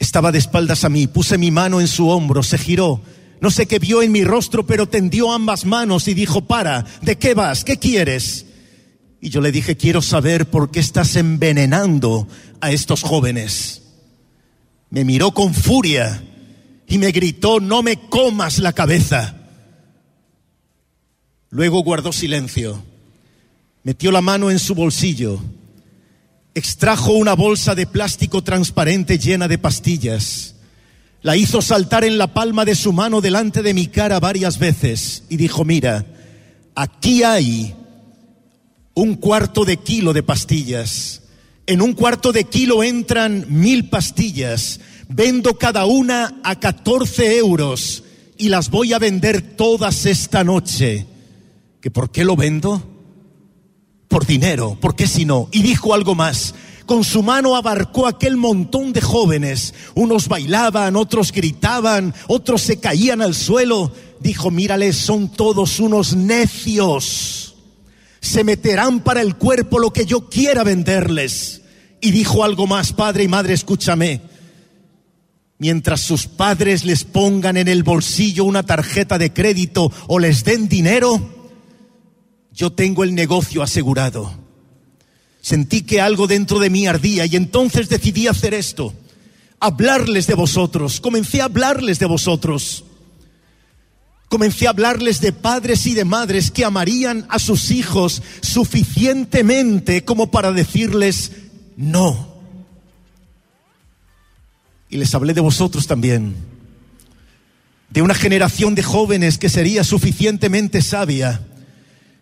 Estaba de espaldas a mí, puse mi mano en su hombro, se giró. No sé qué vio en mi rostro, pero tendió ambas manos y dijo, para, ¿de qué vas? ¿Qué quieres? Y yo le dije, quiero saber por qué estás envenenando a estos jóvenes. Me miró con furia y me gritó, no me comas la cabeza. Luego guardó silencio, metió la mano en su bolsillo, extrajo una bolsa de plástico transparente llena de pastillas, la hizo saltar en la palma de su mano delante de mi cara varias veces y dijo, mira, aquí hay un cuarto de kilo de pastillas. En un cuarto de kilo entran mil pastillas. Vendo cada una a 14 euros y las voy a vender todas esta noche que por qué lo vendo? Por dinero, ¿por qué si no? Y dijo algo más. Con su mano abarcó aquel montón de jóvenes. Unos bailaban, otros gritaban, otros se caían al suelo. Dijo, mírales, son todos unos necios. se meterán para el cuerpo lo que yo quiera venderles. Y dijo algo más, padre y madre, escúchame. Mientras sus padres les pongan en el bolsillo una tarjeta de crédito o les den dinero, yo tengo el negocio asegurado. Sentí que algo dentro de mí ardía y entonces decidí hacer esto, hablarles de vosotros. Comencé a hablarles de vosotros. Comencé a hablarles de padres y de madres que amarían a sus hijos suficientemente como para decirles no. Y les hablé de vosotros también, de una generación de jóvenes que sería suficientemente sabia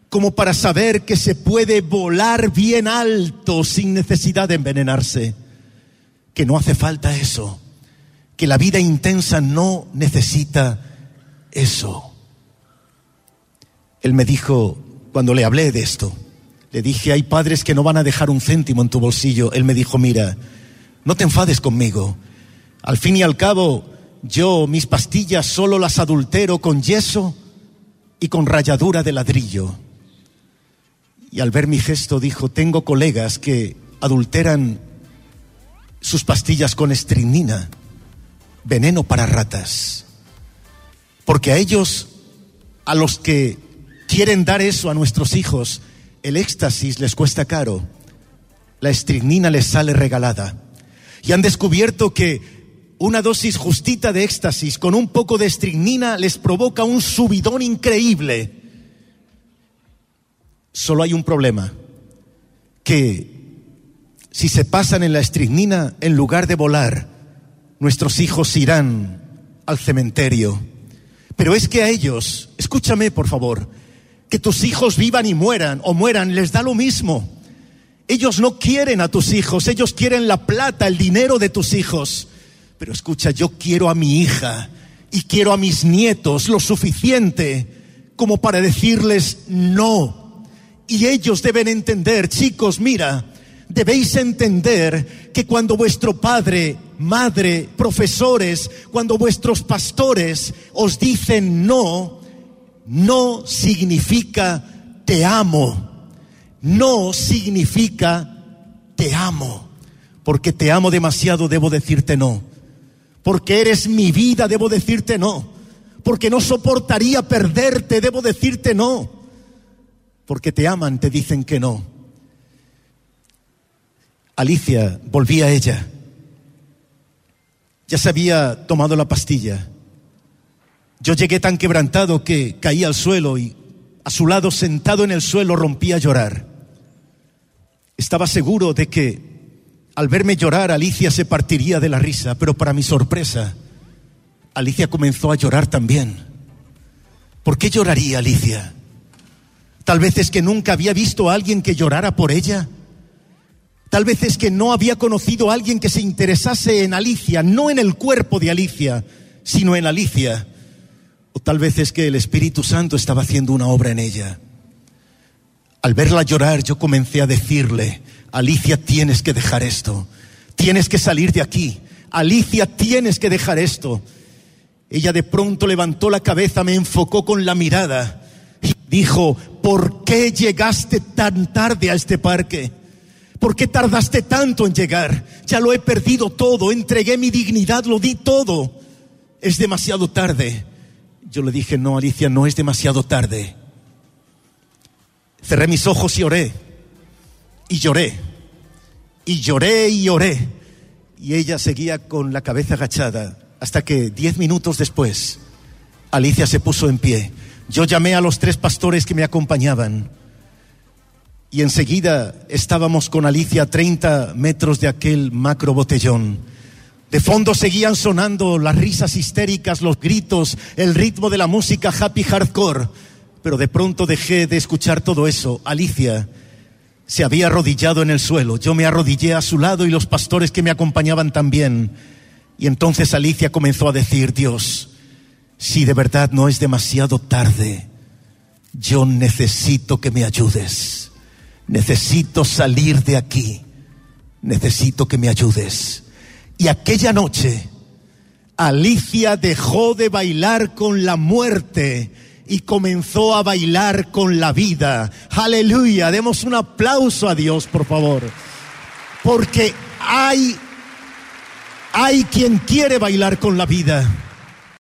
como para saber que se puede volar bien alto sin necesidad de envenenarse, que no hace falta eso, que la vida intensa no necesita eso. Él me dijo, cuando le hablé de esto, le dije, hay padres que no van a dejar un céntimo en tu bolsillo. Él me dijo, mira, no te enfades conmigo. Al fin y al cabo, yo mis pastillas solo las adultero con yeso y con ralladura de ladrillo. Y al ver mi gesto dijo, tengo colegas que adulteran sus pastillas con estrinina, veneno para ratas. Porque a ellos, a los que quieren dar eso a nuestros hijos, el éxtasis les cuesta caro, la estricnina les sale regalada. Y han descubierto que una dosis justita de éxtasis con un poco de estricnina les provoca un subidón increíble. Solo hay un problema, que si se pasan en la estricnina, en lugar de volar, nuestros hijos irán al cementerio pero es que a ellos, escúchame por favor, que tus hijos vivan y mueran o mueran, les da lo mismo. Ellos no quieren a tus hijos, ellos quieren la plata, el dinero de tus hijos. Pero escucha, yo quiero a mi hija y quiero a mis nietos lo suficiente como para decirles no. Y ellos deben entender, chicos, mira, debéis entender que cuando vuestro padre, madre, profesores, cuando vuestros pastores os dicen no, no significa te amo. No significa te amo. Porque te amo demasiado, debo decirte no. Porque eres mi vida, debo decirte no. Porque no soportaría perderte, debo decirte no. Porque te aman, te dicen que no Alicia volvía a ella. Ya se había tomado la pastilla. Yo llegué tan quebrantado que caí al suelo y a su lado, sentado en el suelo, rompía a llorar. Estaba seguro de que al verme llorar Alicia se partiría de la risa, pero para mi sorpresa, Alicia comenzó a llorar también. ¿Por qué lloraría Alicia? Tal vez es que nunca había visto a alguien que llorara por ella. Tal vez es que no había conocido a alguien que se interesase en Alicia, no en el cuerpo de Alicia, sino en Alicia. O tal vez es que el Espíritu Santo estaba haciendo una obra en ella. Al verla llorar yo comencé a decirle, Alicia tienes que dejar esto, tienes que salir de aquí, Alicia tienes que dejar esto. Ella de pronto levantó la cabeza, me enfocó con la mirada dijo, ¿por qué llegaste tan tarde a este parque? ¿Por qué tardaste tanto en llegar? Ya lo he perdido todo, entregué mi dignidad, lo di todo. Es demasiado tarde. Yo le dije, no, Alicia, no es demasiado tarde. Cerré mis ojos y oré. Y lloré. Y lloré y oré. Y ella seguía con la cabeza agachada hasta que diez minutos después Alicia se puso en pie. Yo llamé a los tres pastores que me acompañaban y enseguida estábamos con Alicia a 30 metros de aquel macro botellón. De fondo seguían sonando las risas histéricas, los gritos, el ritmo de la música happy hardcore. Pero de pronto dejé de escuchar todo eso. Alicia se había arrodillado en el suelo. Yo me arrodillé a su lado y los pastores que me acompañaban también. Y entonces Alicia comenzó a decir, Dios, si de verdad no es demasiado tarde, yo necesito que me ayudes necesito salir de aquí, necesito que me ayudes. Y aquella noche, Alicia dejó de bailar con la muerte y comenzó a bailar con la vida. Aleluya, demos un aplauso a Dios, por favor. Porque hay hay quien quiere bailar con la vida.